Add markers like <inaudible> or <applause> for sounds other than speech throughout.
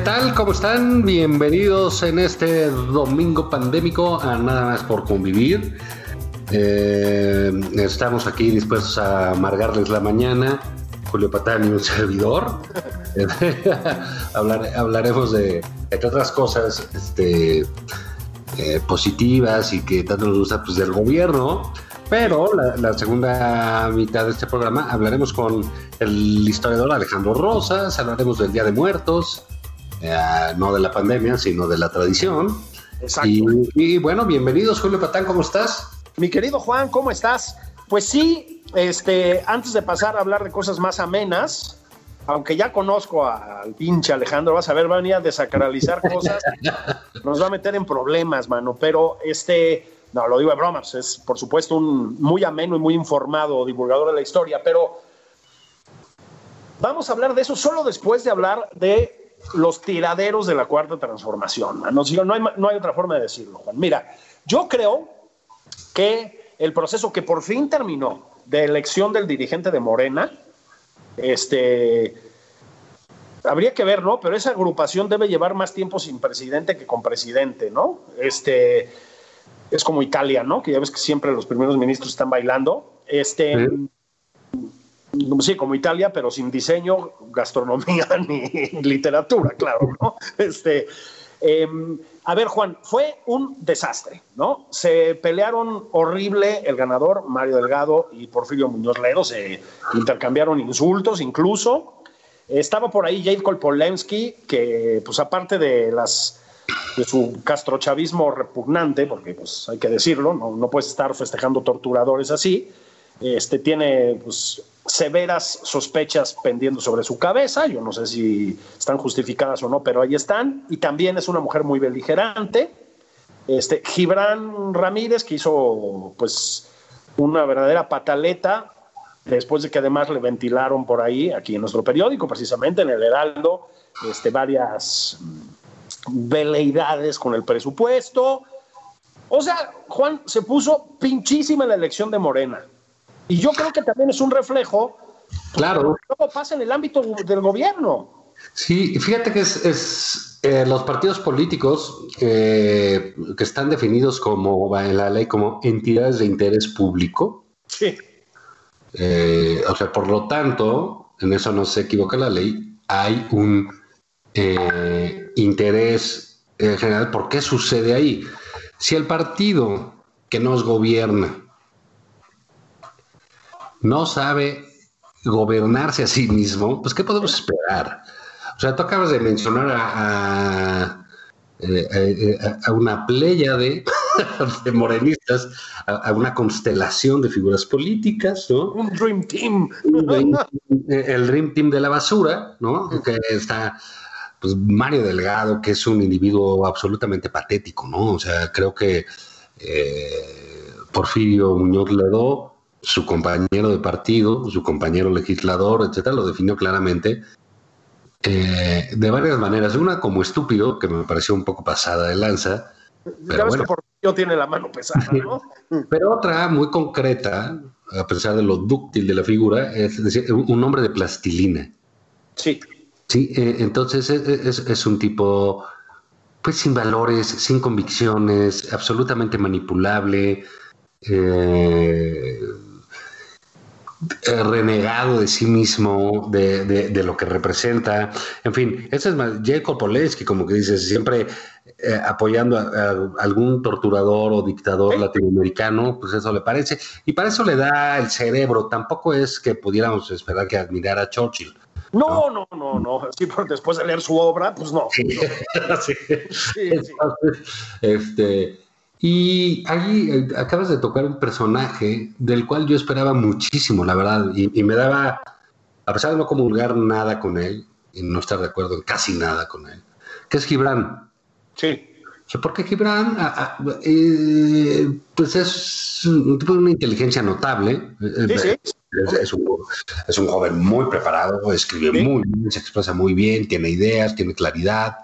¿Qué tal? ¿Cómo están? Bienvenidos en este domingo pandémico a Nada más por convivir. Eh, estamos aquí dispuestos a amargarles la mañana. Julio Patán y un servidor. <laughs> Hablar- hablaremos de, entre otras cosas este, eh, positivas y que tanto nos gusta pues, del gobierno. Pero la, la segunda mitad de este programa hablaremos con el historiador Alejandro Rosas, hablaremos del Día de Muertos, eh, no de la pandemia, sino de la tradición. Exacto. Y, y bueno, bienvenidos, Julio Patán, ¿cómo estás? Mi querido Juan, ¿cómo estás? Pues sí, este, antes de pasar a hablar de cosas más amenas, aunque ya conozco al pinche Alejandro, vas a ver, va a venir a desacralizar <laughs> cosas, nos va a meter en problemas, mano. Pero este, no, lo digo de broma, pues es por supuesto un muy ameno y muy informado divulgador de la historia, pero vamos a hablar de eso solo después de hablar de los tiraderos de la cuarta transformación. No, no, hay, no hay otra forma de decirlo, Juan. Mira, yo creo que el proceso que por fin terminó de elección del dirigente de Morena, este, habría que ver, ¿no? Pero esa agrupación debe llevar más tiempo sin presidente que con presidente, ¿no? Este, es como Italia, ¿no? Que ya ves que siempre los primeros ministros están bailando. Este, sí, como Italia, pero sin diseño, gastronomía <laughs> ni literatura, claro, ¿no? Este, eh, a ver, Juan, fue un desastre, ¿no? Se pelearon horrible el ganador, Mario Delgado y Porfirio Muñoz Ledo, se intercambiaron insultos incluso. Estaba por ahí Jade Kolpolensky, que pues aparte de las de su castrochavismo repugnante, porque pues hay que decirlo, no, no puedes estar festejando torturadores así, este, tiene pues, severas sospechas pendiendo sobre su cabeza. Yo no sé si están justificadas o no, pero ahí están. Y también es una mujer muy beligerante. Este, Gibran Ramírez, que hizo pues una verdadera pataleta, después de que además le ventilaron por ahí, aquí en nuestro periódico, precisamente en el Heraldo, este, varias veleidades con el presupuesto. O sea, Juan se puso pinchísima la elección de Morena. Y yo creo que también es un reflejo Claro. de lo que luego pasa en el ámbito del gobierno. Sí, fíjate que es, es, eh, los partidos políticos eh, que están definidos como en la ley como entidades de interés público. Sí. eh, o sea, por lo tanto, en eso no se equivoca la ley, hay un interés general. ¿Por qué sucede ahí? Si el partido que nos gobierna no sabe gobernarse a sí mismo, pues ¿qué podemos esperar? O sea, tú acabas de mencionar a, a, eh, a- a una playa de, <laughs> de morenistas, a, una constelación de figuras políticas, ¿no? Un Dream Team. el Dream Team de la basura, ¿no? Que está pues Mario Delgado, que es un individuo absolutamente patético, ¿no? O sea, creo que eh, Porfirio Muñoz Ledo, su compañero de partido, su compañero legislador, etcétera, lo definió claramente eh, de varias maneras. Una como estúpido, que me pareció un poco pasada de lanza, ya pero ves bueno. que tiene la mano pesada, ¿no? Pero otra muy concreta, a pesar de lo dúctil de la figura, es decir, un hombre de plastilina. Sí. Sí, eh, entonces es, es- es un tipo, pues sin valores, sin convicciones, absolutamente manipulable. eh, renegado de sí mismo, de, lo que representa. En fin, ese es Jacob Polensky, como que dices, siempre eh, apoyando a, algún torturador o dictador latinoamericano, pues eso le parece. Y para eso le da el cerebro. Tampoco es que pudiéramos esperar que admirara a Churchill. No, no, no, no. Sí, pero después de leer su obra, pues no. sí. <laughs> sí, este, y ahí eh, acabas de tocar un personaje del cual yo esperaba muchísimo, la verdad, y, me daba, a pesar de no comulgar nada con él, y no estar de acuerdo en casi nada con él, que es Gibran. Sí. Porque Gibran, eh, pues es un tipo de una inteligencia notable. Sí, sí. Es, un, es, un, joven muy preparado, escribe muy bien, se expresa muy bien, tiene ideas, tiene claridad.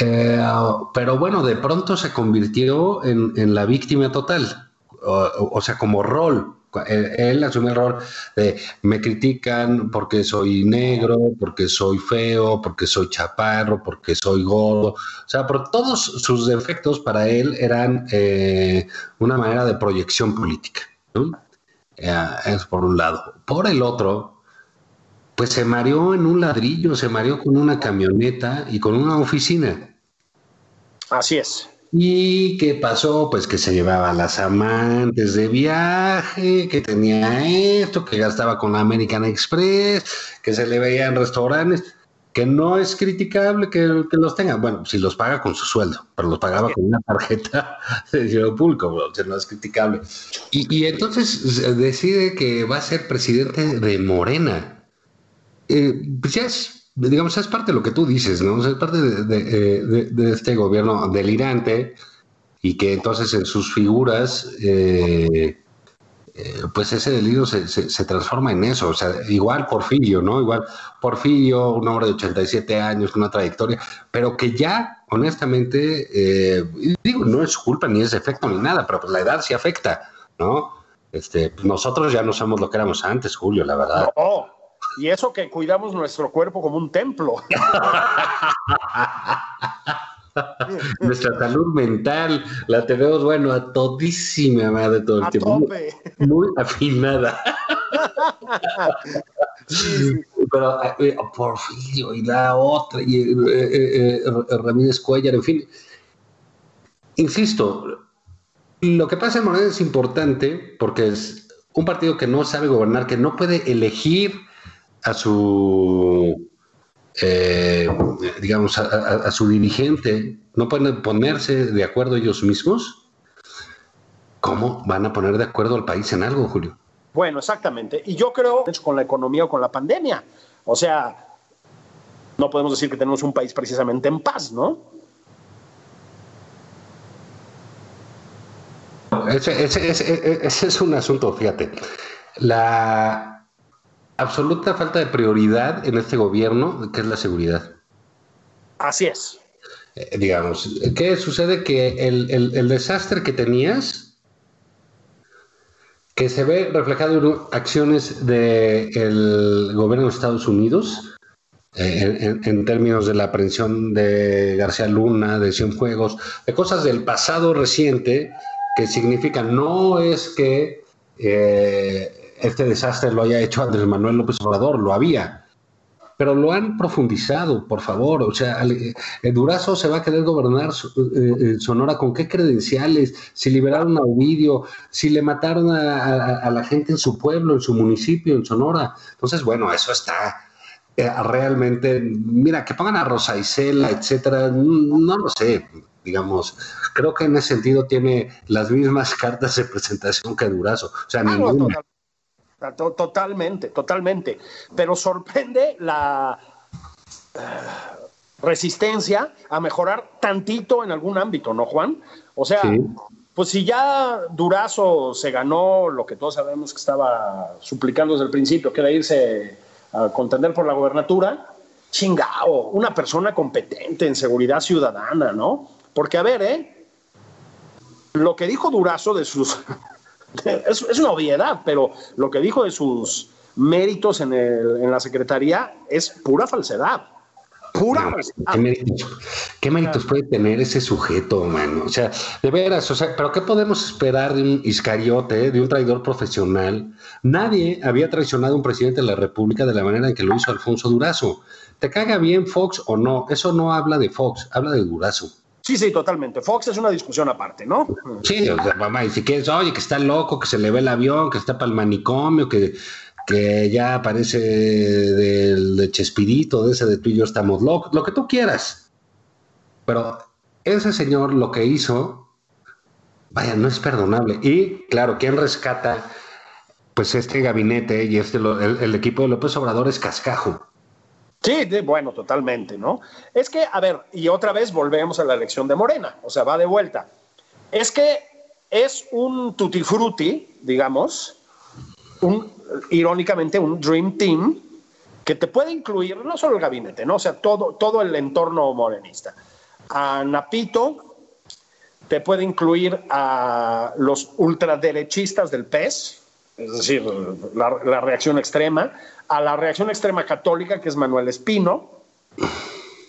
Eh, pero bueno, de pronto se convirtió en, la víctima total, o, sea, como rol. Él, asumió el rol de me critican porque soy negro, porque soy feo, porque soy chaparro, porque soy gordo. O sea, por todos sus defectos para él eran eh, una manera de proyección política. Eh, es por un lado. Por el otro, pues se mareó en un ladrillo, se mareó con una camioneta y con una oficina. Así es. ¿Y qué pasó? Pues que se llevaba a las amantes de viaje, que tenía esto, que gastaba con la American Express, que se le veía en restaurantes, que no es criticable que, los tenga. Bueno, si los paga con su sueldo, pero los pagaba con una tarjeta <laughs> de dinero público, no es criticable. Y, y entonces decide que va a ser presidente de Morena eh, pues ya es, digamos, es parte de lo que tú dices, ¿no? es parte de, de, este gobierno delirante y que entonces en sus figuras, eh, eh, pues ese delirio se, se, transforma en eso. O sea, igual Porfirio, ¿no? Igual Porfirio, un hombre de 87 años, una trayectoria, pero que ya, honestamente, digo, no es culpa ni es efecto ni nada, pero pues la edad sí afecta, ¿no? Este, nosotros ya no somos lo que éramos antes, Julio, la verdad. No, y eso que cuidamos nuestro cuerpo como un templo. <laughs> Nuestra salud mental la tenemos, bueno, a todísima madre todo el tiempo. Muy, afinada. <laughs> Pero eh, Porfirio y la otra, y eh, eh, Ramírez Cuellar, en fin. Insisto, lo que pasa en Morena es importante porque es un partido que no sabe gobernar, que no puede elegir a su, eh, digamos, a, su dirigente, no pueden ponerse de acuerdo ellos mismos, ¿cómo van a poner de acuerdo al país en algo, Julio? Bueno, exactamente. Y yo creo, con la economía o con la pandemia, o sea, no podemos decir que tenemos un país precisamente en paz, ¿no? Ese, ese es un asunto, fíjate. La, absoluta falta de prioridad en este gobierno, que es la seguridad. Así es. Eh, digamos, ¿qué sucede? Que el, desastre que tenías, que se ve reflejado en acciones del gobierno de Estados Unidos, eh, en, términos de la aprehensión de García Luna, de Cienfuegos, de cosas del pasado reciente, que significan no es que eh, este desastre lo haya hecho Andrés Manuel López Obrador, lo había. Pero lo han profundizado, por favor. O sea, el eh, Durazo se va a querer gobernar eh, eh, Sonora con qué credenciales, si liberaron a Ovidio, si le mataron a, la gente en su pueblo, en su municipio, en Sonora. Entonces, bueno, eso está realmente. Mira, que pongan a Rosa Isela, etcétera, no lo sé digamos, creo que en ese sentido tiene las mismas <laughs> cartas de presentación que Durazo. O sea, ah, ninguna. Totalmente, totalmente. Pero sorprende la eh, resistencia a mejorar tantito en algún ámbito, ¿no, Juan? O sea, pues si ya Durazo se ganó lo que todos sabemos que estaba suplicando desde el principio, que era irse a contender por la gobernatura, chingao, una persona competente en seguridad ciudadana, ¿no? Porque, a ver, ¿eh? Lo que dijo Durazo de sus <laughs> es, una obviedad, pero lo que dijo de sus méritos en, el, en la Secretaría es pura falsedad. Pura falsedad. ¿Qué méritos puede tener ese sujeto, mano? O sea, de veras, o sea, pero ¿qué podemos esperar de un iscariote, de un traidor profesional? Nadie había traicionado a un presidente de la República de la manera en que lo hizo Alfonso Durazo. ¿Te caga bien Fox o no? Eso no habla de Fox, habla de Durazo. Sí, sí, totalmente. Fox es una discusión aparte, ¿no? Sí, mamá, y si quieres, oye, que está loco, que se le ve el avión, que está para el manicomio, que, que ya aparece del de Chespirito, de ese de tú y yo estamos locos, lo que tú quieras pero ese señor lo que hizo, vaya, no es perdonable. Y claro, ¿quién rescata? Pues este gabinete y este, el, equipo de López Obrador es cascajo. Sí, bueno, totalmente, ¿no? Es que, a ver, y otra vez volvemos a la elección de Morena, o sea, va de vuelta. Es que es un tutti frutti, digamos, un, irónicamente, un dream team que te puede incluir no solo el gabinete, ¿no? O sea, todo, todo el entorno morenista a Napito, te puede incluir a los ultraderechistas del PES, es decir, la, reacción extrema, a la reacción extrema católica, que es Manuel Espino,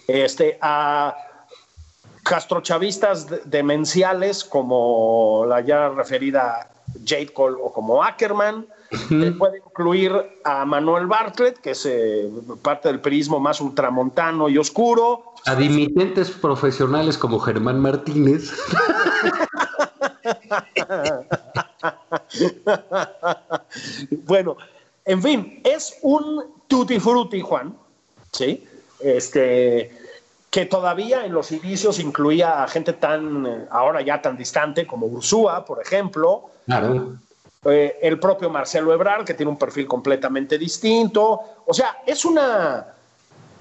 este, a castrochavistas demenciales como la ya referida Jade Cole o como Ackerman, puede incluir a Manuel Bartlett, que es eh, parte del prismo más ultramontano y oscuro. A dimitentes profesionales como Germán Martínez. <laughs> <laughs> bueno, en fin, es un tutti frutti, Juan, ¿sí? Este, que todavía en los inicios incluía a gente tan, ahora ya tan distante como Ursúa, por ejemplo. Claro. Eh, el propio Marcelo Ebrard, que tiene un perfil completamente distinto. O sea, es una,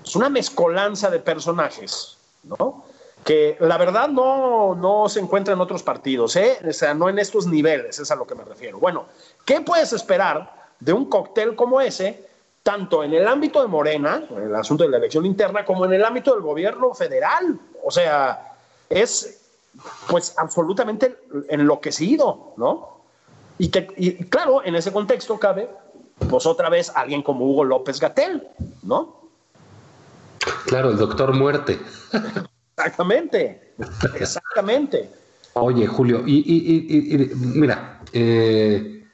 es una mezcolanza de personajes, ¿no? Que la verdad no, no se encuentra en otros partidos, ¿eh? O sea, no en estos niveles, es a lo que me refiero. Bueno, ¿qué puedes esperar de un cóctel como ese, tanto en el ámbito de Morena, en el asunto de la elección interna, como en el ámbito del gobierno federal? O sea, es pues absolutamente enloquecido, ¿no? Y, que, claro, en ese contexto cabe, pues otra vez, alguien como Hugo López Gatel, ¿no? Claro, el doctor muerte. <laughs> Exactamente, <laughs> exactamente. Oye, Julio, y, mira, eh,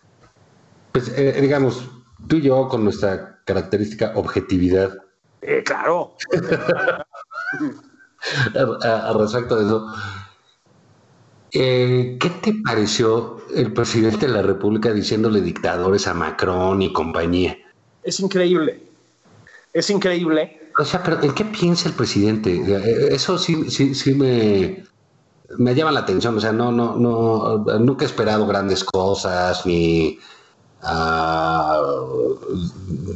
pues eh, digamos, tú y yo con nuestra característica objetividad. Eh, claro. <laughs> a, respecto de eso, eh, ¿Qué te pareció el presidente de la República diciéndole dictadores a Macron y compañía? Es increíble. Es increíble. O sea, pero ¿en qué piensa el presidente? Eh, eso sí, sí, sí me, me llama la atención. O sea, no, no, no, nunca he esperado grandes cosas ni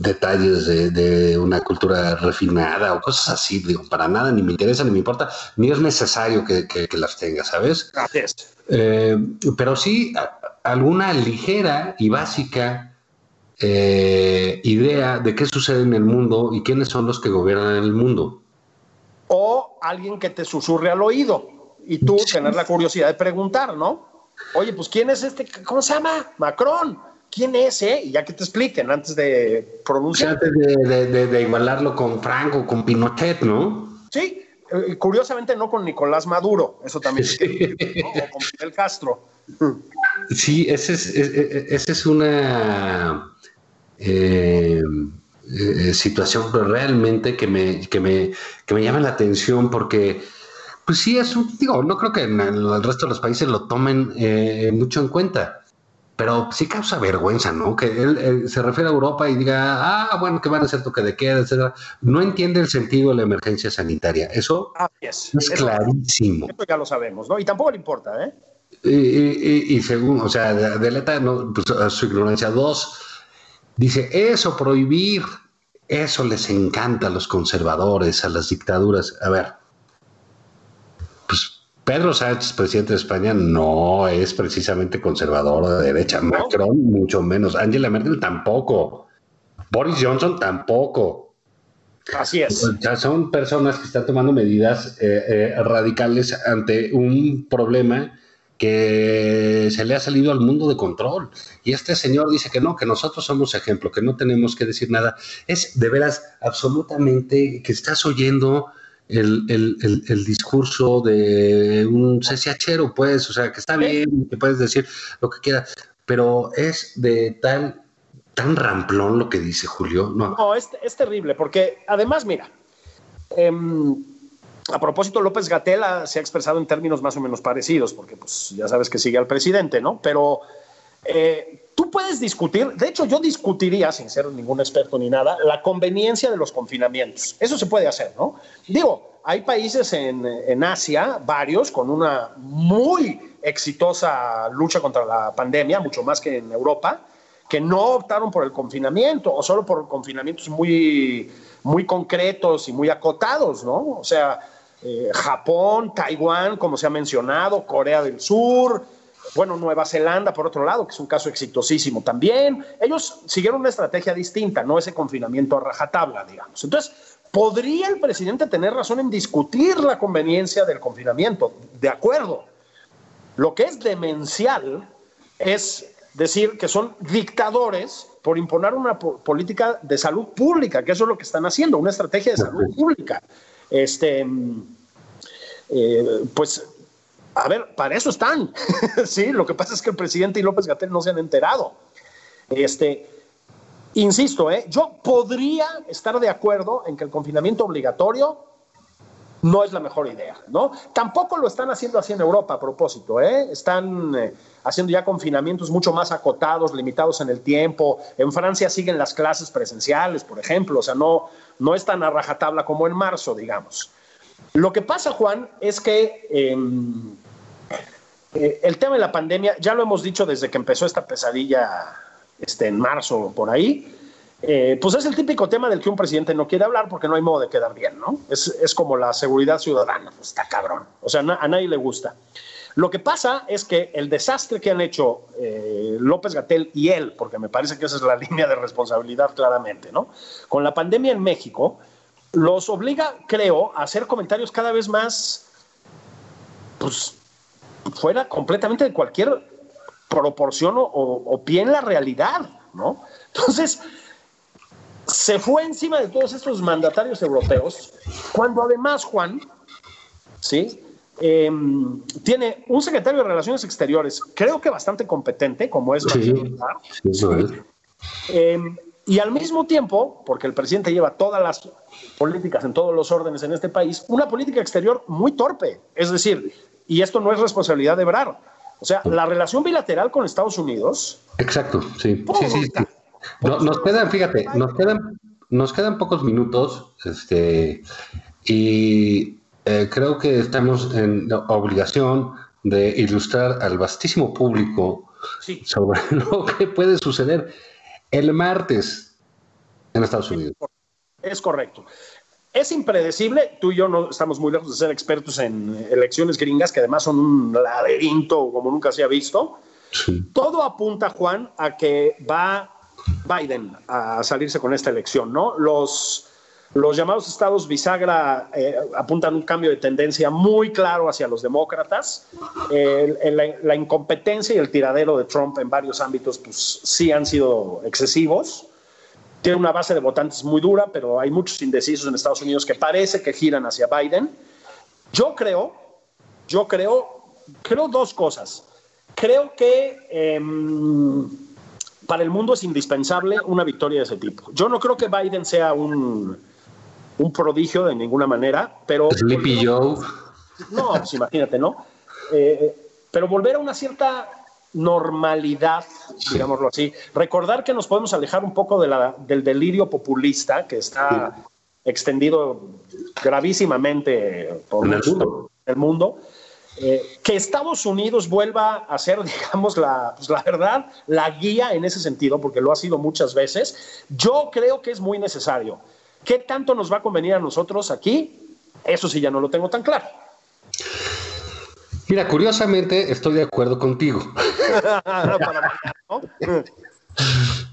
detalles de, una cultura refinada o cosas así, digo, para nada, ni me interesa, ni me importa, ni es necesario que, las tenga, ¿sabes? Gracias. Eh, pero sí alguna ligera y básica eh, idea de qué sucede en el mundo y quiénes son los que gobiernan el mundo. O alguien que te susurre al oído y tú tener la curiosidad de preguntar, ¿no? Oye, pues ¿quién es este? ¿Cómo se llama? Macron quién es, eh? Y ya que te expliquen antes de pronunciar. Antes de, igualarlo con Franco, con Pinochet, ¿no? Sí, eh, curiosamente no con Nicolás Maduro, eso también. <laughs> O con Fidel Castro. Sí, esa es, ese es una eh, eh, situación realmente que me, que, me, que me llama la atención porque. Pues sí, es un, digo, no creo que en el resto de los países lo tomen mucho en cuenta pero sí causa vergüenza, ¿no? Que él, se refiere a Europa y diga, ah, bueno, que van a hacer toque de queda, etcétera. No entiende el sentido de la emergencia sanitaria. Eso es, clarísimo. Eso ya lo sabemos, ¿no? Y tampoco le importa, ¿eh? Y, según, o sea, deleta no, pues, su ignorancia. Dos, dice, eso, prohibir, eso les encanta a los conservadores, a las dictaduras. A ver, Pedro Sánchez, presidente de España, no es precisamente conservador de derecha. Macron, mucho menos. Angela Merkel tampoco. Boris Johnson tampoco. Así es. Ya son personas que están tomando medidas eh, eh, radicales ante un problema que se le ha salido al mundo de control. Y este señor dice que no, que nosotros somos ejemplo, que no tenemos que decir nada. Es de veras absolutamente que estás oyendo el, el, discurso de un CCHero, pues, o sea, que está bien, que puedes decir lo que quieras, pero es de tal, tan ramplón lo que dice Julio. No, no es, es terrible, porque además, mira, em, a propósito, López Gatela se ha expresado en términos más o menos parecidos, porque pues ya sabes que sigue al presidente, ¿no? Pero eh, tú puedes discutir, de hecho yo discutiría, sin ser ningún experto ni nada, la conveniencia de los confinamientos. Eso se puede hacer, ¿no? Digo, hay países en, en Asia, varios, con una muy exitosa lucha contra la pandemia, mucho más que en Europa, que no optaron por el confinamiento o solo por confinamientos muy, muy concretos y muy acotados, ¿no? O sea, eh, Japón, Taiwán, como se ha mencionado, Corea del Sur, bueno, Nueva Zelanda, por otro lado, que es un caso exitosísimo también. Ellos siguieron una estrategia distinta, no ese confinamiento a rajatabla, digamos. Entonces, ¿podría el presidente tener razón en discutir la conveniencia del confinamiento? De acuerdo. Lo que es demencial es decir que son dictadores por imponer una política de salud pública, que eso es lo que están haciendo, una estrategia de salud pública. Este, eh, pues, a ver, para eso están. <laughs> sí, lo que pasa es que el presidente y López Gatel no se han enterado. Este, insisto, ¿eh? yo podría estar de acuerdo en que el confinamiento obligatorio no es la mejor idea, ¿no? Tampoco lo están haciendo así en Europa a propósito, ¿eh? Están eh, haciendo ya confinamientos mucho más acotados, limitados en el tiempo. En Francia siguen las clases presenciales, por ejemplo, o sea, no, no es tan a rajatabla como en marzo, digamos. Lo que pasa, Juan, es que em, eh, el tema de la pandemia, ya lo hemos dicho desde que empezó esta pesadilla este, en marzo, por ahí, eh, pues es el típico tema del que un presidente no quiere hablar porque no hay modo de quedar bien, ¿no? Es, como la seguridad ciudadana, pues está cabrón. O sea, a nadie le gusta. Lo que pasa es que el desastre que han hecho eh, López Gatel y él, porque me parece que esa es la <laughs> línea de responsabilidad claramente, ¿no? Con la pandemia en México, los obliga, creo, a hacer comentarios cada vez más, pues, fuera completamente de cualquier proporción o, o pie en la realidad, ¿no? Entonces, se fue encima de todos estos mandatarios europeos, cuando además, Juan, ¿sí? Em, tiene un secretario de Relaciones Exteriores, creo que bastante competente, como es. Em, y al mismo tiempo, porque el presidente lleva todas las políticas en todos los órdenes en este país, una política exterior muy torpe. Es decir, y esto no es responsabilidad de Brar. O sea, la relación bilateral con Estados Unidos. Exacto, sí. sí, sí, nos quedan, fíjate, nos quedan, nos quedan pocos minutos, este, y eh, creo que estamos en obligación de ilustrar al vastísimo público sobre <laughs> lo que puede suceder el martes en Estados Unidos. Es correcto. Es impredecible, tú y yo no estamos muy lejos de ser expertos en elecciones gringas, que además son un laberinto como nunca se ha visto. Todo apunta, Juan, a que va Biden a salirse con esta elección, ¿no? Los, los llamados estados bisagra eh, apuntan un cambio de tendencia muy claro hacia los demócratas. la, incompetencia y el tiradero de Trump en varios ámbitos, pues sí han sido excesivos. Tiene una base de votantes muy dura, pero hay muchos indecisos en Estados Unidos que parece que giran hacia Biden. Yo creo, yo creo, creo dos cosas. Creo que em, para el mundo es indispensable una victoria de ese tipo. Yo no creo que Biden sea un, un prodigio de ninguna manera, pero... Sleepy Joe. No, pues imagínate, ¿no? Eh, pero volver a una cierta normalidad, digámoslo así. Recordar que nos podemos alejar un poco de la, del delirio populista que está extendido gravísimamente por el mundo. El mundo eh, que Estados Unidos vuelva a ser, <laughs> digamos, la, pues la verdad, la guía en ese sentido, porque lo ha sido muchas veces, yo creo que es muy necesario. ¿Qué tanto nos va a convenir a nosotros aquí? Eso sí ya no lo tengo tan claro. Mira, curiosamente estoy de acuerdo contigo. <laughs>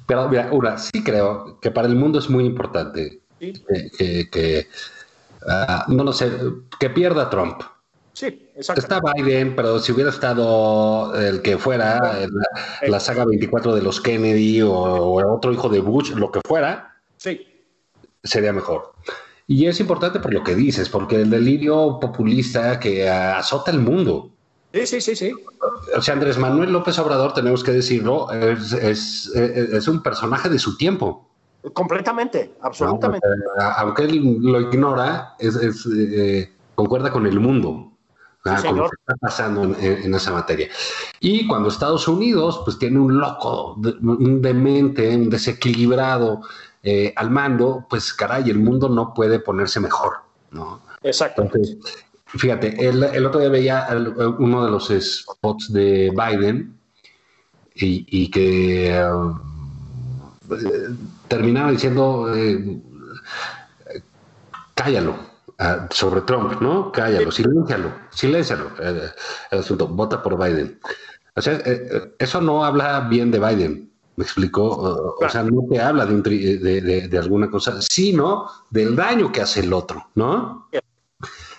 Pero mira, una, sí creo que para el mundo es muy importante que, ah, no lo sé, que pierda Trump. Sí, exacto. Está Biden, pero si hubiera estado el que fuera, la, saga 24 de los Kennedy o, otro hijo de Bush, lo que fuera, sí. sería mejor. Y es importante por lo que dices, porque el delirio populista que azota el mundo. Sí, sí, sí, sí. O sea, Andrés Manuel López Obrador, tenemos que decirlo, es, es, un personaje de su tiempo. Completamente, absolutamente. aunque él lo ignora, es, eh, concuerda con el mundo. Ah, con lo que está pasando en, esa materia. Y cuando Estados Unidos pues tiene un loco, un demente, un desequilibrado eh, al mando, pues caray, el mundo no puede ponerse mejor, ¿no? Exacto. fíjate, el, otro día veía uno de los spots de Biden y, que eh, terminaba diciendo, eh, cállalo, Ah, sobre Trump, ¿no? Cállalo, siléncialo, siléncialo. Eh, el asunto, vota por Biden. O sea, eh, eh, eso no habla bien de Biden, me explicó. O, sea, no te habla de, de, alguna cosa, sino del daño que hace el otro, ¿no?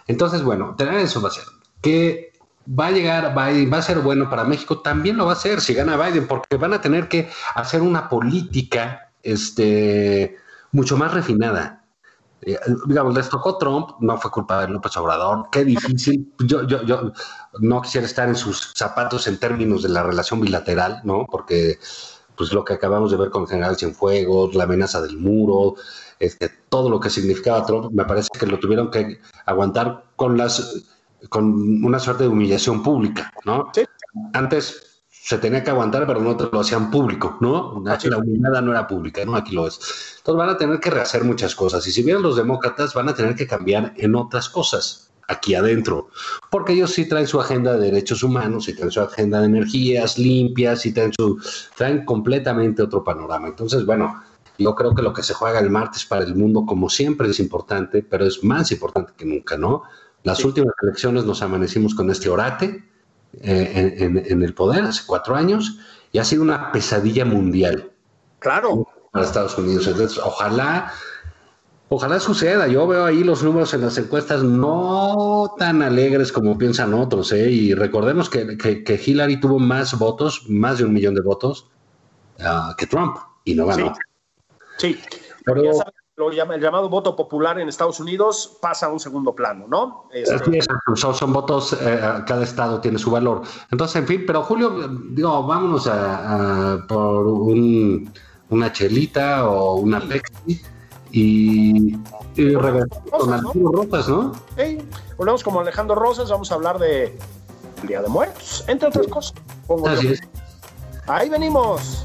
Entonces, bueno, tener eso va a ser que va a llegar Biden, va a ser bueno para México, también lo va a ser si gana Biden, porque van a tener que hacer una política este, mucho más refinada eh, digamos, les tocó Trump, no fue culpa de López Obrador, qué difícil. Yo, yo, yo no quisiera estar en sus zapatos en términos de la relación bilateral, ¿no? Porque, pues lo que acabamos de ver con General Cienfuegos, la amenaza del muro, este, todo lo que significaba Trump, me parece que lo tuvieron que aguantar con las con una suerte de humillación pública, ¿no? Antes se tenía que aguantar, pero no te lo hacían público, ¿no? La humillada no era pública, ¿no? Aquí lo es. Entonces van a tener que rehacer muchas cosas. Y si bien los demócratas van a tener que cambiar en otras cosas aquí adentro, porque ellos sí traen su agenda de derechos humanos, y traen su agenda de energías limpias, y traen, su, traen completamente otro panorama. Entonces, bueno, yo creo que lo que se juega el martes para el mundo, como siempre, es importante, pero es más importante que nunca, ¿no? Las últimas elecciones nos amanecimos con este orate, eh, en, el poder hace cuatro años y ha sido una pesadilla mundial. Claro. Para Estados Unidos. Entonces, ojalá, ojalá suceda. Yo veo ahí los números en las encuestas no tan alegres como piensan otros. ¿eh? Y recordemos que, que, Hillary tuvo más votos, más de un millón de votos, ah, que Trump y no ganó. Sí. Pero, el llamado voto popular en Estados Unidos pasa a un segundo plano, ¿no? Este... son, votos, eh, cada estado tiene su valor. Entonces, en fin, pero Julio, digo, vámonos a, por una chelita o una Pepsi y, y con Alejandro Rosas, ¿no? Sí, volvemos como Alejandro Rosas, vamos a hablar de Día de Muertos, entre otras cosas. Así es. Ahí venimos.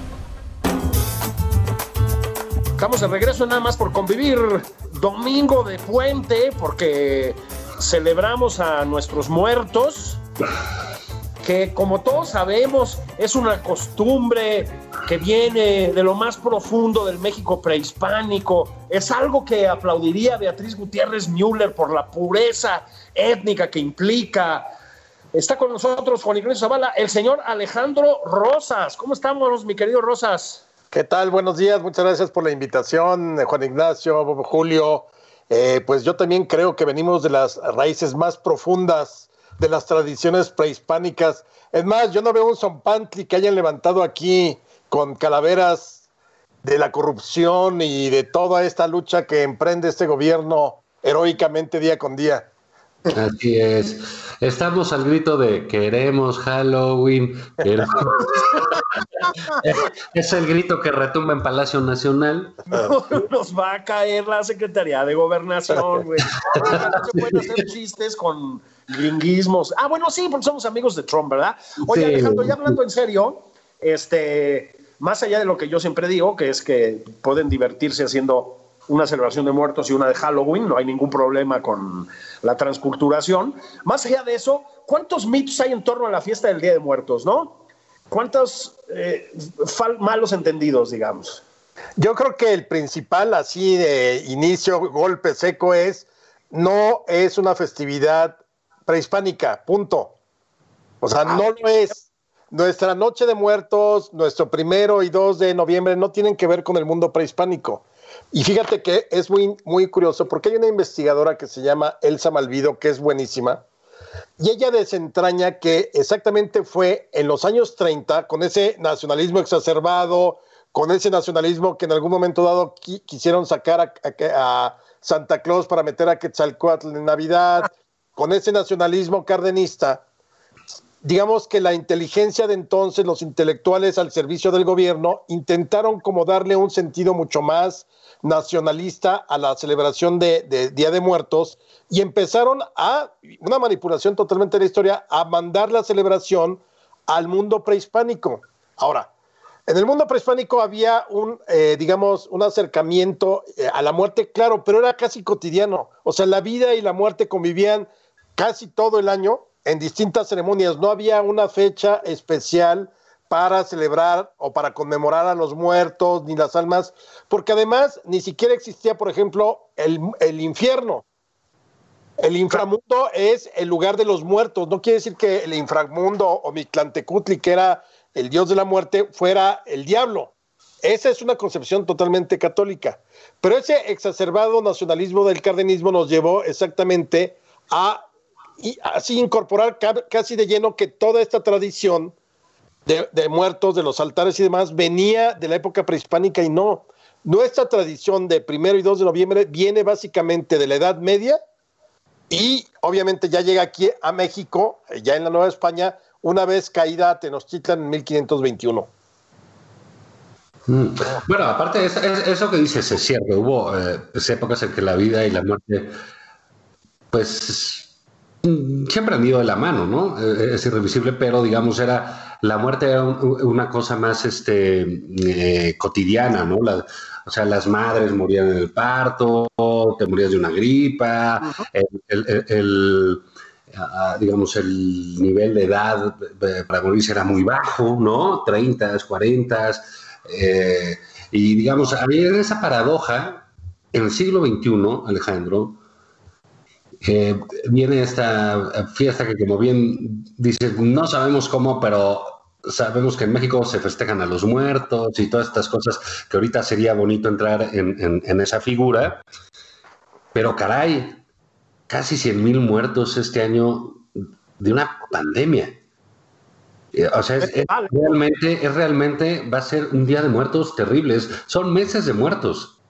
Estamos de regreso nada más por convivir. Domingo de puente, porque celebramos a nuestros muertos, que como todos sabemos es una costumbre que viene de lo más profundo del México prehispánico. Es algo que aplaudiría Beatriz Gutiérrez Müller por la pureza étnica que implica. Está con nosotros Juan Ignacio Zavala, el señor Alejandro Rosas. ¿Cómo estamos, mi querido Rosas? ¿Qué tal? Buenos días, muchas gracias por la invitación, Juan Ignacio, Julio. Eh, pues yo también creo que venimos de las raíces más profundas de las tradiciones prehispánicas. Es más, yo no veo un zompantli que hayan levantado aquí con calaveras de la corrupción y de toda esta lucha que emprende este gobierno heroicamente día con día. Así es. Estamos al grito de queremos Halloween. <laughs> es el grito que retumba en Palacio Nacional. nos va a caer la Secretaría de Gobernación, güey. No se pueden hacer <laughs> chistes con gringuismos. Ah, bueno, sí, porque somos amigos de Trump, ¿verdad? Oye, Alejandro, ya hablando en serio, este, más allá de lo que yo siempre digo, que es que pueden divertirse haciendo una celebración de muertos y una de Halloween, no hay ningún problema con la transculturación. Más allá de eso, ¿cuántos mitos hay en torno a la fiesta del Día de Muertos, no? ¿Cuántos eh, malos entendidos, digamos? Yo creo que el principal, así de inicio, golpe seco, es no es una festividad prehispánica, punto. O sea, no lo es. Nuestra Noche de Muertos, nuestro primero y 2 de noviembre no tienen que ver con el mundo prehispánico. Y fíjate que es muy, muy curioso porque hay una investigadora que se llama Elsa Malvido, que es buenísima, y ella desentraña que exactamente fue en los años 30, con ese nacionalismo exacerbado, con ese nacionalismo que en algún momento dado quisieron sacar a, Santa Claus para meter a Quetzalcoatl en Navidad, con ese nacionalismo cardenista, digamos que la inteligencia de entonces, los intelectuales al servicio del gobierno, intentaron como darle un sentido mucho más nacionalista a la celebración de, Día de Muertos y empezaron a, una manipulación totalmente de la historia, a mandar la celebración al mundo prehispánico. Ahora, en el mundo prehispánico había un, eh, digamos, un acercamiento eh, a la muerte, claro, pero era casi cotidiano. O sea, la vida y la muerte convivían casi todo el año en distintas ceremonias. No había una fecha especial para celebrar o para conmemorar a los muertos ni las almas, porque además ni siquiera existía, por ejemplo, el, el infierno. El inframundo es el lugar de los muertos. No quiere decir que el inframundo o Mictlantecutli, que era el dios de la muerte, fuera el diablo. Esa es una concepción totalmente católica. Pero ese exacerbado nacionalismo del cardenismo nos llevó exactamente a así incorporar casi de lleno que toda esta tradición de, muertos, de los altares y demás, venía de la época prehispánica y no. Nuestra tradición de primero y 2 de noviembre viene básicamente de la Edad Media y obviamente ya llega aquí a México, ya en la Nueva España, una vez caída Tenochtitlan en 1521. Mm. Bueno, aparte de eso, que dices es cierto, hubo eh, épocas en que la vida y la muerte, pues siempre han ido de la mano, ¿no? Eh, es irrevisible, pero digamos, era la muerte era una cosa más este, eh, cotidiana, ¿no? o sea, las madres morían en el parto, te morías de una gripa, el, digamos, el nivel de edad eh, para morirse era muy bajo, ¿no? 30, 40. y digamos, había esa paradoja en el siglo XXI, Alejandro, viene esta fiesta que como bien dice, no sabemos cómo, pero sabemos que en México se festejan a los muertos y todas estas cosas que ahorita sería bonito entrar en, esa figura. Pero caray, casi 100 mil muertos este año de una pandemia. Eh, o sea, es, realmente, es realmente, va a ser un día de muertos terribles. Son meses de muertos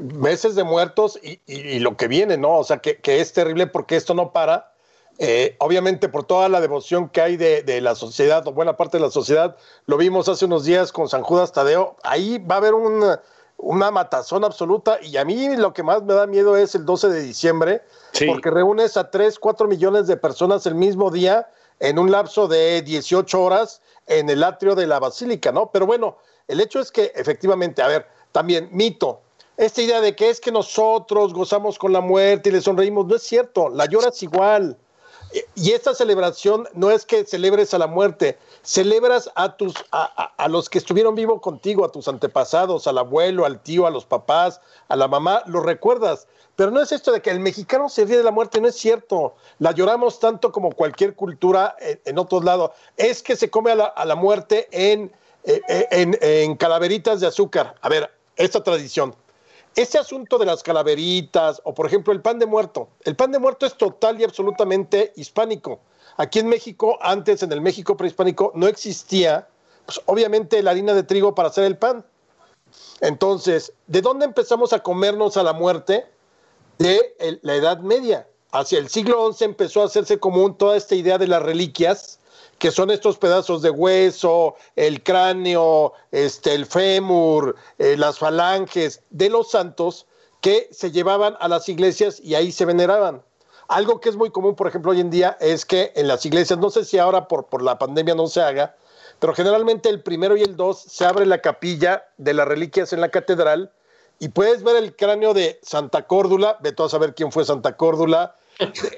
meses de muertos y, lo que viene, ¿no? O sea, que, es terrible porque esto no para. Eh, obviamente por toda la devoción que hay de, la sociedad, o buena parte de la sociedad, lo vimos hace unos días con San Judas Tadeo, ahí va a haber una, una matazón absoluta y a mí lo que más me da miedo es el 12 de diciembre, porque reúnes a 3, 4 millones de personas el mismo día en un lapso de 18 horas en el atrio de la basílica, ¿no? Pero bueno, el hecho es que efectivamente, a ver, también mito, esta idea de que es que nosotros gozamos con la muerte y le sonreímos, no es cierto, la lloras igual. Y esta celebración no es que celebres a la muerte, celebras a tus a, a, los que estuvieron vivos contigo, a tus antepasados, al abuelo, al tío, a los papás, a la mamá, lo recuerdas. Pero no es esto de que el mexicano se ríe de la muerte, no es cierto. La lloramos tanto como cualquier cultura en, otros lados. Es que se come a la, a la muerte en, eh, eh, en, en calaveritas de azúcar. A ver, esta tradición ese asunto de las calaveritas o, por ejemplo, el pan de muerto. El pan de muerto es total y absolutamente hispánico. Aquí en México, antes en el México prehispánico, no existía, pues, obviamente, la harina de trigo para hacer el pan. Entonces, ¿de dónde empezamos a comernos a la muerte? De la Edad Media. Hacia el siglo XI empezó a hacerse común toda esta idea de las reliquias que son estos pedazos de hueso, el cráneo, este, el fémur, eh, las falanges de los santos que se llevaban a las iglesias y ahí se veneraban. Algo que es muy común, por ejemplo, hoy en día es que en las iglesias, no sé si ahora por, por la pandemia no se haga, pero generalmente el primero y el dos se abre la capilla de las reliquias en la catedral y puedes ver el cráneo de Santa Córdula, ve tú a saber quién fue Santa Córdula,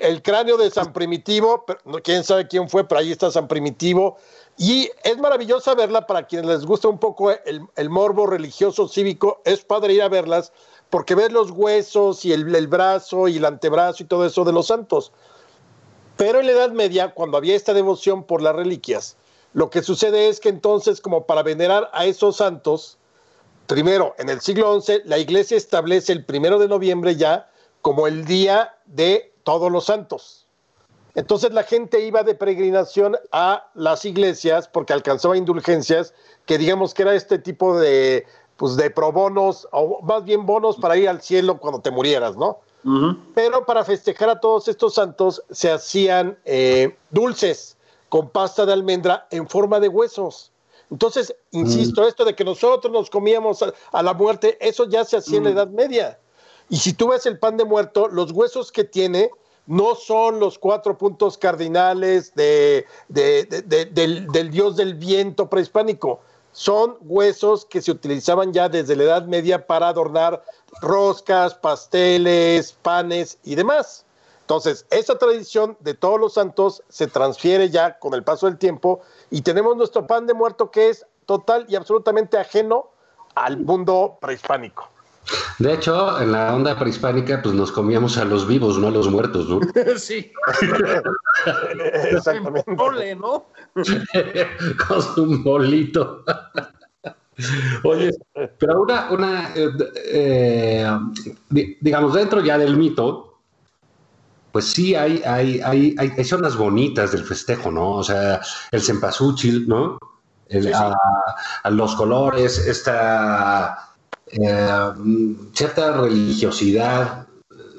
el cráneo de San Primitivo, quién sabe quién fue, pero ahí está San Primitivo. Y es maravillosa verla para quienes les gusta un poco el, el morbo religioso cívico, es padre ir a verlas porque ves los huesos y el, el, brazo y el antebrazo y todo eso de los santos. Pero en la Edad Media, cuando había esta devoción por las reliquias, lo que sucede es que entonces, como para venerar a esos santos, primero, en el siglo XI, la iglesia establece el primero de noviembre ya como el día de todos los santos. Entonces la gente iba de peregrinación a las iglesias porque alcanzaba indulgencias, que digamos que era este tipo de, pues de probonos, o más bien bonos para ir al cielo cuando te murieras, ¿no? Uh -huh. Pero para festejar a todos estos santos se hacían eh, dulces con pasta de almendra en forma de huesos. Entonces, insisto, mm. esto de que nosotros nos comíamos a, a, la muerte, eso ya se hacía mm. en la Edad Media. Y si tú ves el pan de muerto, los huesos que tiene no son los cuatro puntos cardinales de, de, de, del, del dios del viento prehispánico. Son huesos que se utilizaban ya desde la Edad Media para adornar roscas, pasteles, panes y demás. Entonces, esa tradición de todos los santos se transfiere ya con el paso del tiempo y tenemos nuestro pan de muerto que es total y absolutamente ajeno al mundo prehispánico. De hecho, en la onda prehispánica, pues nos comíamos a los vivos, no a los muertos, ¿no? <laughs> sí. <laughs> Exactamente. Mole, ¿no? <laughs> Con un bolito. Oye, pero una, una eh, eh, digamos, dentro ya del mito, pues sí hay, hay, hay, hay, zonas bonitas del festejo, ¿no? O sea, el cempasúchil, ¿no? El, sí, sí. A, a los colores, esta eh, cierta religiosidad,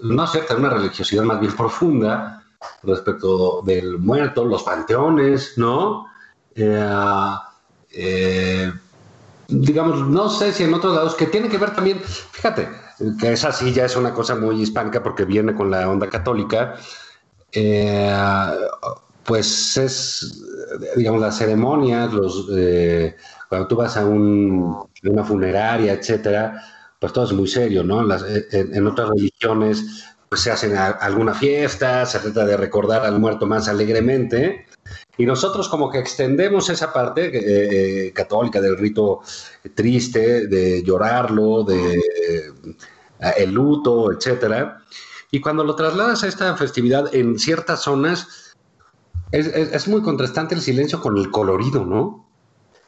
no cierta, una religiosidad más bien profunda respecto del muerto, los panteones, ¿no? Eh, eh, digamos, no sé si en otros lados, que tiene que ver también, fíjate, que esa sí ya es una cosa muy hispánica porque viene con la onda católica, eh, pues es, digamos, las ceremonias, los, eh, cuando tú vas a un, una funeraria, etcétera, pues todo es muy serio, ¿no? Las, en, en, otras religiones pues se hacen a, alguna fiesta, se trata de recordar al muerto más alegremente, y nosotros como que extendemos esa parte eh, católica del rito triste, de llorarlo, de eh, el luto, etcétera. Y cuando lo trasladas a esta festividad en ciertas zonas, es, es, es muy contrastante el silencio con el colorido, ¿no?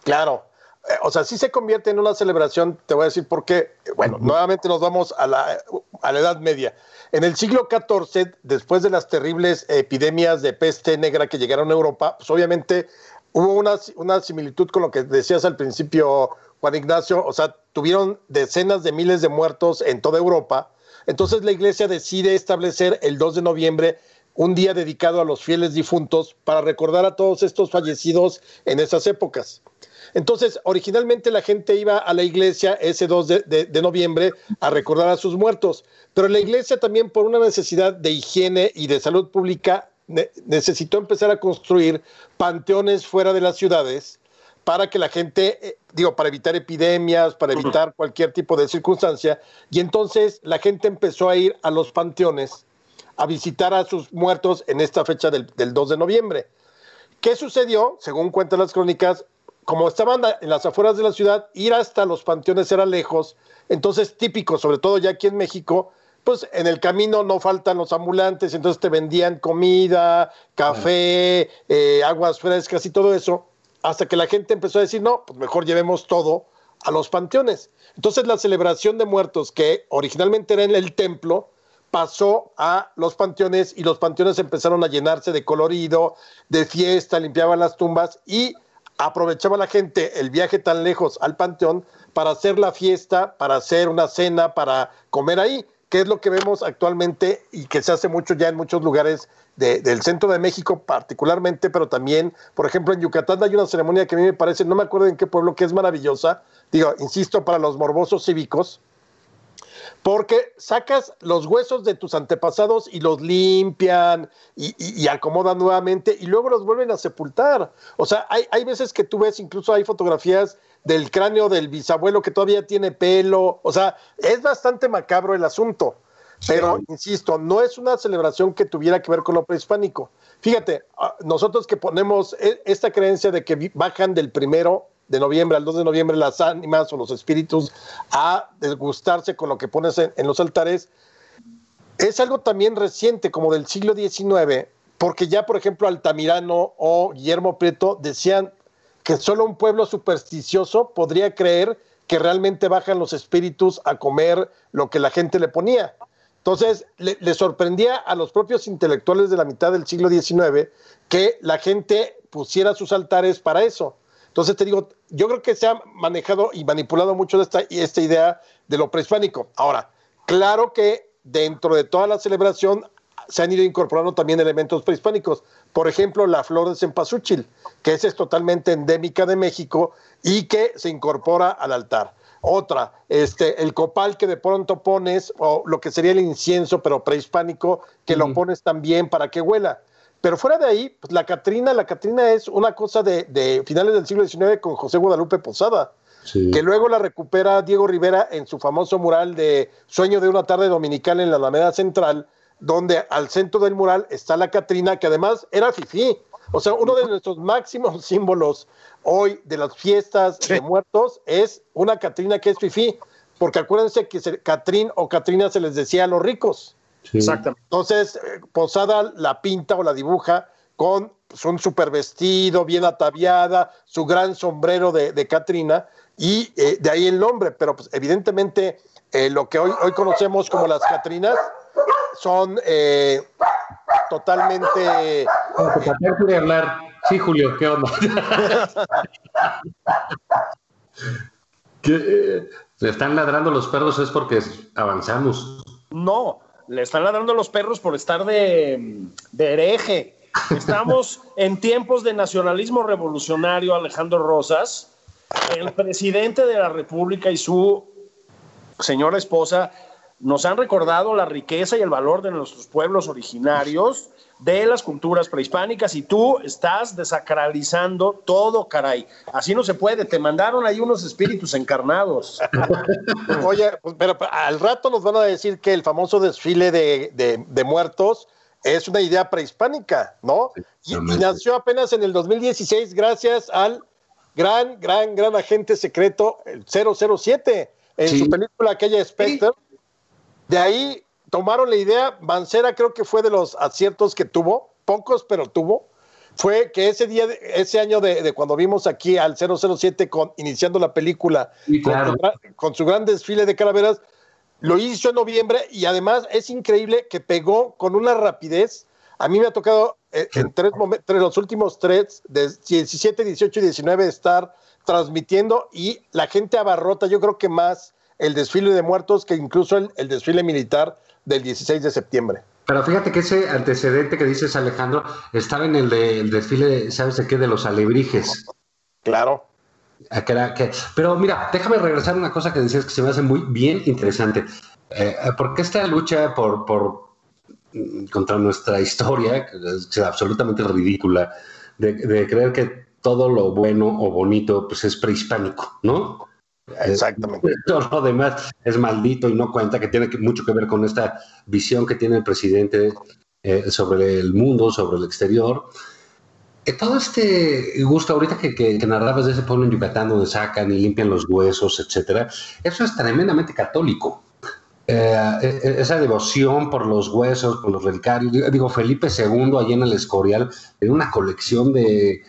Claro, eh, o sea, sí se convierte en una celebración, te voy a decir por qué. Bueno, uh -huh. nuevamente nos vamos a la, a la Edad Media. En el siglo XIV, después de las terribles epidemias de peste negra que llegaron a Europa, pues obviamente hubo una, una similitud con lo que decías al principio, Juan Ignacio, o sea, tuvieron decenas de miles de muertos en toda Europa. Entonces la iglesia decide establecer el 2 de noviembre un día dedicado a los fieles difuntos para recordar a todos estos fallecidos en esas épocas. Entonces, originalmente la gente iba a la iglesia ese 2 de, noviembre a recordar a sus muertos, pero la iglesia también por una necesidad de higiene y de salud pública ne necesitó empezar a construir panteones fuera de las ciudades para que la gente, eh, digo, para evitar epidemias, para evitar cualquier tipo de circunstancia, y entonces la gente empezó a ir a los panteones a visitar a sus muertos en esta fecha del, del 2 de noviembre. ¿Qué sucedió? Según cuentan las crónicas, como estaban en las afueras de la ciudad, ir hasta los panteones era lejos, entonces típico, sobre todo ya aquí en México, pues en el camino no faltan los ambulantes, entonces te vendían comida, café, eh, aguas frescas y todo eso, hasta que la gente empezó a decir, no, pues mejor llevemos todo a los panteones. Entonces la celebración de muertos, que originalmente era en el templo, pasó a los panteones y los panteones empezaron a llenarse de colorido, de fiesta, limpiaban las tumbas y aprovechaba la gente el viaje tan lejos al panteón para hacer la fiesta, para hacer una cena, para comer ahí, que es lo que vemos actualmente y que se hace mucho ya en muchos lugares de, del centro de México particularmente, pero también, por ejemplo, en Yucatán hay una ceremonia que a mí me parece, no me acuerdo en qué pueblo, que es maravillosa, digo, insisto, para los morbosos cívicos, porque sacas los huesos de tus antepasados y los limpian y, y, y, acomodan nuevamente y luego los vuelven a sepultar. O sea, hay, hay veces que tú ves, incluso hay fotografías del cráneo del bisabuelo que todavía tiene pelo. O sea, es bastante macabro el asunto. Pero, insisto, no es una celebración que tuviera que ver con lo prehispánico. Fíjate, ah, nosotros que ponemos e, esta creencia de que bajan del primero de noviembre al 2 de noviembre las ánimas o los espíritus a desgustarse con lo que pones en, los altares, es algo también reciente, como del siglo XIX, porque ya, por ejemplo, Altamirano o Guillermo Prieto decían que solo un pueblo supersticioso podría creer que realmente bajan los espíritus a comer lo que la gente le ponía. Entonces, le, sorprendía a los propios intelectuales de la mitad del siglo XIX que la gente pusiera sus altares para eso. Entonces, te digo, yo creo que se ha manejado y manipulado mucho esta, esta idea de lo prehispánico. Ahora, claro que dentro de toda la celebración se han ido incorporando también elementos prehispánicos. Por ejemplo, la flor de cempasúchil, que es, es totalmente endémica de México y que se incorpora al altar. Otra, este, el copal que de pronto pones, o lo que sería el incienso, pero prehispánico, que lo pones también para que huela. Pero fuera de ahí, pues la Catrina, la Catrina es una cosa de, finales del siglo XIX con José Guadalupe Posada, que luego la recupera Diego Rivera en su famoso mural de Sueño de una tarde dominical en la Alameda Central, donde al centro del mural está la Catrina, que además era fifí. O sea, uno de nuestros máximos <laughs> símbolos hoy de las fiestas de muertos es una Catrina que es fifí, porque acuérdense que Catrín o Catrina se les decía a los ricos. Exactamente. Entonces, eh, Posada la pinta o la dibuja con pues, un super vestido, bien ataviada, su gran sombrero de, Catrina, y eh, de ahí el nombre, pero pues, evidentemente eh, lo que hoy, hoy conocemos como las Catrinas son totalmente... hablar Sí, Julio, ¿qué onda? <laughs> ¿Qué, ¿Le están ladrando los perros es porque avanzamos? No, le están ladrando los perros por estar de, de hereje. Estamos <laughs> en tiempos de nacionalismo revolucionario, Alejandro Rosas. El presidente de la República y su señora esposa nos han recordado la riqueza y el valor de nuestros pueblos originarios de las culturas prehispánicas y tú estás desacralizando todo, caray. Así no se puede. Te mandaron ahí unos espíritus encarnados. <laughs> Oye, pues, pero al rato nos van a decir que el famoso desfile de, muertos es una idea prehispánica, ¿no? Y, nació apenas en el 2016 gracias al gran, gran, gran agente secreto 007 en su película aquella Spectre. De ahí tomaron la idea, Mancera creo que fue de los aciertos que tuvo, pocos, pero tuvo, fue que ese día, ese año de, cuando vimos aquí al 007 con, iniciando la película, con, su, gran desfile de calaveras, lo hizo en noviembre y además es increíble que pegó con una rapidez. A mí me ha tocado eh, en tres momentos, los últimos tres, de 17, 18 y 19, estar transmitiendo y la gente abarrota, yo creo que más el desfile de muertos que incluso el desfile militar del 16 de septiembre. Pero fíjate que ese antecedente que dices, Alejandro, estaba en el, de, desfile, ¿sabes de qué? De los alebrijes. Claro. Ah, pero mira, déjame regresar a una cosa que decías que se me hace muy bien interesante. Eh, porque esta lucha por, por mm, contra nuestra historia, que es absolutamente ridícula, de, de creer que todo lo bueno o bonito pues es prehispánico, ¿no? Exactamente. <laughs> Todo lo demás es maldito y no cuenta, que tiene mucho que ver con esta visión que tiene el presidente eh, sobre el mundo, sobre el exterior. Eh, todo este gusto, ahorita que, que, narrabas de ese pueblo en Yucatán donde sacan y limpian los huesos, etcétera, eso es tremendamente católico. Eh, esa devoción por los huesos, por los relicarios. Digo, Felipe II, allá en el Escorial, en una colección de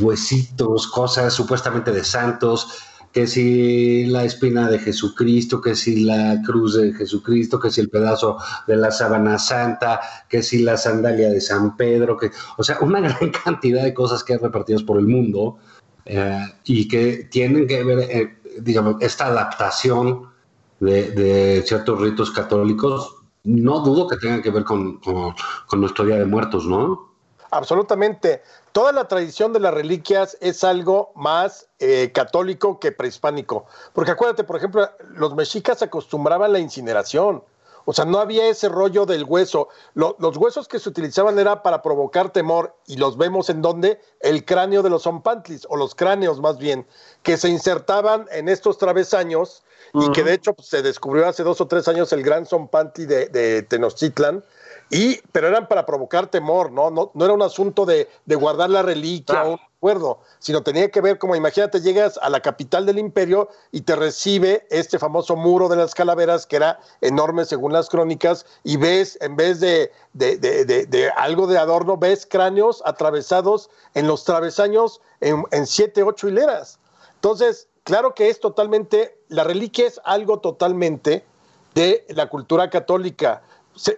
huesitos, cosas supuestamente de santos que si la espina de Jesucristo, que si la cruz de Jesucristo, que si el pedazo de la sábana santa, que si la sandalia de San Pedro, que, o sea, una <laughs> gran cantidad de cosas que hay repartidas por el mundo eh, y que tienen que ver, eh, digamos, esta adaptación de, ciertos ritos católicos, no dudo que tengan que ver con, con, con nuestro Día de Muertos, ¿no? Absolutamente toda la tradición de las reliquias es algo más eh, católico que prehispánico. Porque acuérdate, por ejemplo, los mexicas acostumbraban la incineración. O sea, no había ese rollo del hueso. los huesos que se utilizaban era para provocar temor y los vemos en donde el cráneo de los zompantlis, o los cráneos más bien, que se insertaban en estos travesaños y que de hecho pues, se descubrió hace dos o tres años el gran zompantli de, de Tenochtitlan y, pero eran para provocar temor, ¿no? No, no era un asunto de, guardar la reliquia o un acuerdo, sino tenía que ver como, imagínate, llegas a la capital del imperio y te recibe este famoso muro de las calaveras, que era enorme según las crónicas, y ves, en vez de, de, de algo de adorno, ves cráneos atravesados en los travesaños en, en siete, ocho hileras. Entonces, claro que es totalmente, la reliquia es algo totalmente de la cultura católica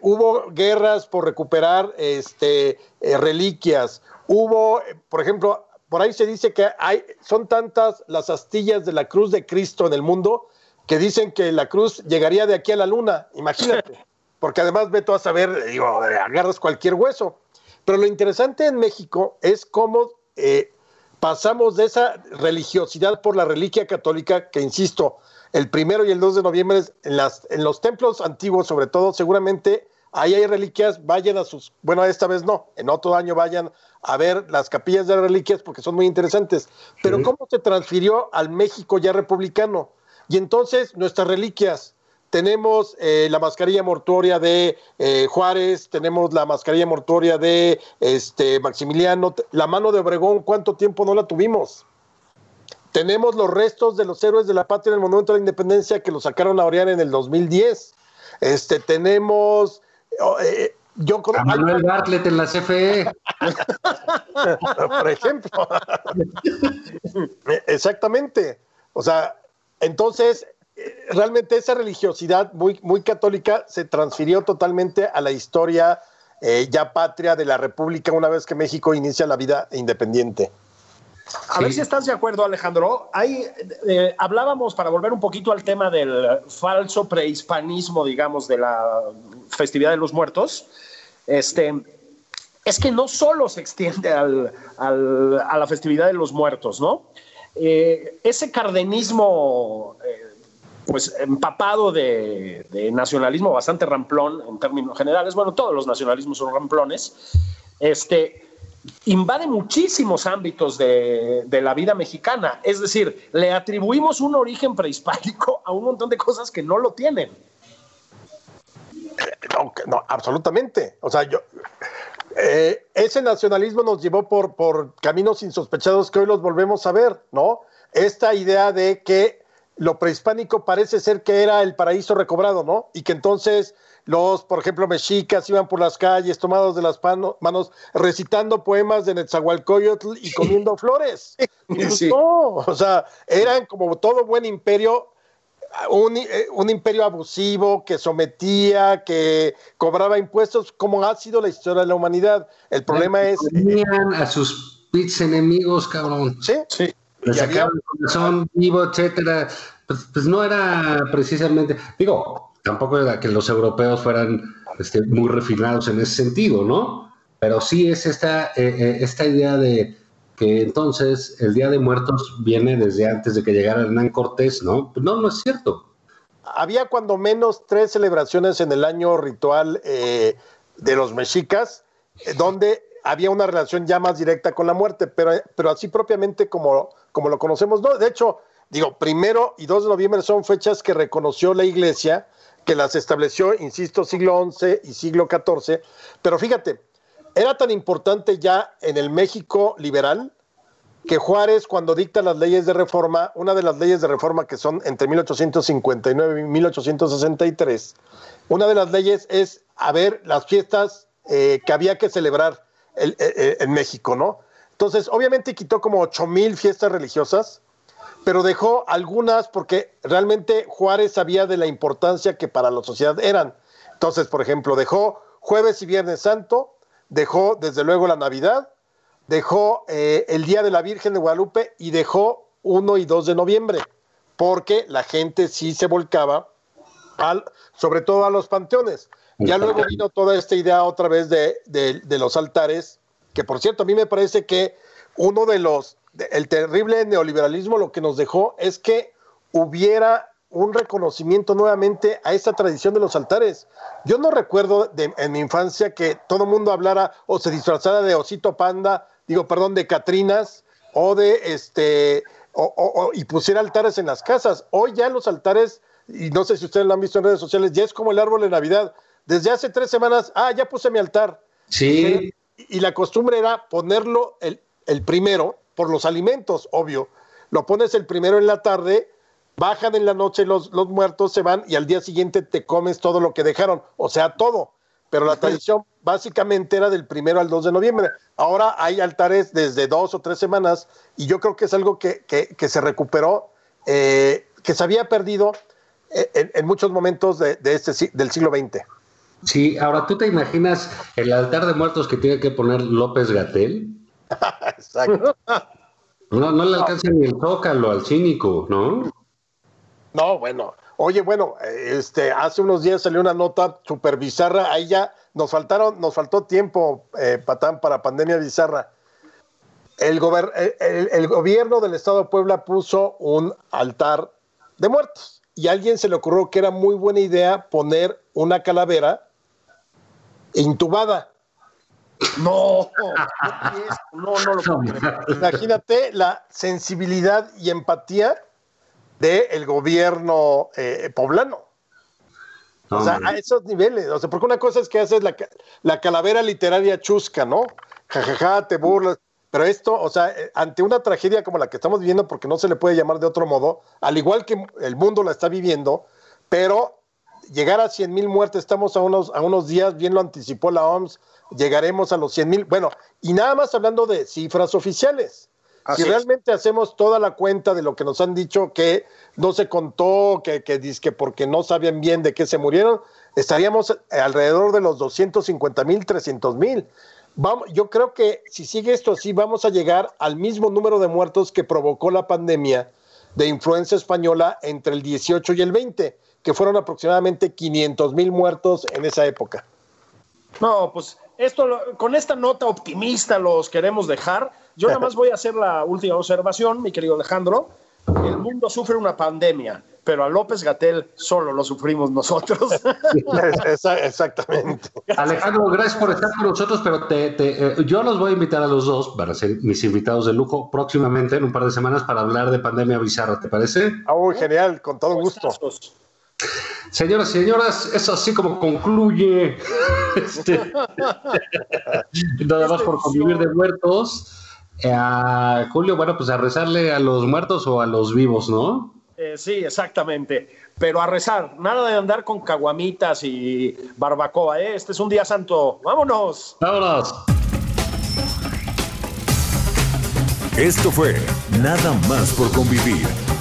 hubo guerras por recuperar este, eh, reliquias, hubo, por ejemplo, por ahí se dice que hay, son tantas las astillas de la cruz de Cristo en el mundo que dicen que la cruz llegaría de aquí a la luna, imagínate, <laughs> porque además ve tú a saber, digo, agarras cualquier hueso. Pero lo interesante en México es cómo eh, pasamos de esa religiosidad por la reliquia católica, que insisto, el primero y el 2 de noviembre en, las, en los templos antiguos, sobre todo, seguramente ahí hay reliquias, vayan a sus, bueno, esta vez no, en otro año vayan a ver las capillas de reliquias porque son muy interesantes. Pero ¿cómo se transfirió al México ya republicano? Y entonces nuestras reliquias, tenemos eh, la mascarilla mortuoria de eh, Juárez, tenemos la mascarilla mortuoria de este, Maximiliano, la mano de Obregón, ¿cuánto tiempo no la tuvimos? Tenemos los restos de los héroes de la patria en el Monumento de la Independencia que lo sacaron a orear en el 2010. Este, tenemos. Oh, eh, yo con, Manuel Bartlett en la CFE. <laughs> Por ejemplo. <laughs> Exactamente. O sea, entonces, eh, realmente esa religiosidad muy, muy católica se transfirió totalmente a la historia eh, ya patria de la República una vez que México inicia la vida independiente. A ver si estás de acuerdo, Alejandro. Ahí eh, hablábamos, para volver un poquito al tema del falso prehispanismo, digamos, de la festividad de los muertos. Este, es que no solo se extiende a la festividad de los muertos, ¿no? Eh, ese cardenismo, eh, pues empapado de, de, nacionalismo bastante ramplón en términos generales, bueno, todos los nacionalismos son ramplones, este, invade muchísimos ámbitos de, la vida mexicana. Es decir, le atribuimos un origen prehispánico a un montón de cosas que no lo tienen. No, absolutamente. O sea, yo, eh, ese nacionalismo nos llevó por, por caminos insospechados que hoy los volvemos a ver, ¿no? Esta idea de que lo prehispánico parece ser que era el paraíso recobrado, ¿no? Y que entonces los, por ejemplo, mexicas iban por las calles tomados de las manos, recitando poemas de Netzahualcoyotl y comiendo flores. No, <laughs> o sea, eran como todo buen imperio, un, eh, un, imperio abusivo que sometía, que cobraba impuestos, como ha sido la historia de la humanidad. El problema es. Tenían a sus pits enemigos, cabrón. Sí, sí. Les sacaban el corazón vivo, etcétera. Pues, pues no era precisamente. Digo, tampoco era que los europeos fueran este, muy refinados en ese sentido, ¿no? Pero sí es esta, eh, eh, esta idea de que entonces el Día de Muertos viene desde antes de que llegara Hernán Cortés, ¿no? Pues no, no es cierto. Había cuando menos tres celebraciones en el año ritual eh, de los mexicas, donde había una relación ya más directa con la muerte, pero, pero así propiamente como, como lo conocemos, no. De hecho, digo, primero y 2 de noviembre son fechas que reconoció la iglesia que las estableció, insisto, siglo XI y siglo XIV. Pero fíjate, era tan importante ya en el México liberal que Juárez, cuando dicta las leyes de reforma, una de las leyes de reforma que son entre 1859 y 1863, una de las leyes es a ver las fiestas eh, que había que celebrar eh, eh, en México, ¿no? Entonces, obviamente quitó como ocho mil fiestas religiosas, pero dejó algunas porque realmente Juárez sabía de la importancia que para la sociedad eran. Entonces, por ejemplo, dejó jueves y viernes santo, dejó desde luego la Navidad, dejó eh, el Día de la Virgen de Guadalupe y dejó 1 y 2 de noviembre, porque la gente sí se volcaba, al, sobre todo a los panteones. Ya luego vino toda esta idea otra vez de, de los altares, que por cierto, a mí me parece que uno de los el terrible neoliberalismo lo que nos dejó es que hubiera un reconocimiento nuevamente a esta tradición de los altares. Yo no recuerdo en mi infancia que todo el mundo hablara o se disfrazara de osito panda, digo, perdón, de Catrinas o de este, o, y pusiera altares en las casas. Hoy ya los altares, y no sé si ustedes lo han visto en redes sociales, ya es como el árbol de Navidad. Desde hace tres semanas, ah, ya puse mi altar. Sí. Y, la costumbre era ponerlo el, el primero, por los alimentos, obvio. Lo pones el primero en la tarde bajan en la noche los, los muertos, se van y al día siguiente te comes todo lo que dejaron, o sea, todo. Pero la tradición básicamente era del primero al 2 de noviembre. Ahora hay altares desde dos o tres semanas y yo creo que es algo que, que, se recuperó, eh, que se había perdido eh, en, muchos momentos de, de, este, del siglo XX. Sí, ahora tú te imaginas el altar de muertos que tiene que poner López Gatel. <laughs> Exacto. No, no le alcanza ni el zócalo al cínico, ¿no? No, bueno. Oye, bueno, este, hace unos días salió una nota súper bizarra. Ahí ya nos faltaron, nos faltó tiempo, eh, Patán, para pandemia bizarra. El, el, gobierno del estado de Puebla puso un altar de muertos y a alguien se le ocurrió que era muy buena idea poner una calavera intubada. No, no, no, lo puedo Imagínate la sensibilidad y empatía del gobierno eh, poblano. o sea, a esos niveles. O sea, porque una cosa es que haces la, la calavera literaria chusca, ¿no? Jajaja, te burlas. Pero esto, o sea, eh, ante una tragedia como la que estamos viviendo, porque no se le puede llamar de otro modo, al igual que el mundo la está viviendo, pero llegar a 100 mil muertes, estamos a unos, a unos días, bien lo anticipó la OMS, llegaremos a los 100 mil. Bueno, y nada más hablando de cifras oficiales si realmente hacemos toda la cuenta de lo que nos han dicho que no se contó, que, que, que porque no sabían bien de qué se murieron, estaríamos alrededor de los 250 mil, 300 mil. Yo creo que si sigue esto así, vamos a llegar al mismo número de muertos que provocó la pandemia de influenza española entre el 18 y el 20, que fueron aproximadamente 500 mil muertos en esa época. No, pues esto, con esta nota optimista los queremos dejar. Yo nada más voy a hacer la última observación, mi querido Alejandro. El mundo sufre una pandemia, pero a López Gatel solo lo sufrimos nosotros. <laughs> Exactamente. Alejandro, gracias por estar con nosotros, pero te, eh, yo los voy a invitar a los dos para ser mis invitados de lujo próximamente, en un par de semanas, para hablar de pandemia bizarra, ¿te parece? Ah, genial, con todo gusto. Señoras y señoras, es así como concluye <laughs> este, nada más por convivir de muertos. Eh, Julio, bueno, pues a rezarle a los muertos o a los vivos, ¿no? Eh, sí, exactamente. Pero a rezar, nada de andar con caguamitas y barbacoa, ¿eh? Este es un día santo. ¡Vámonos! ¡Vámonos! Esto fue Nada más por convivir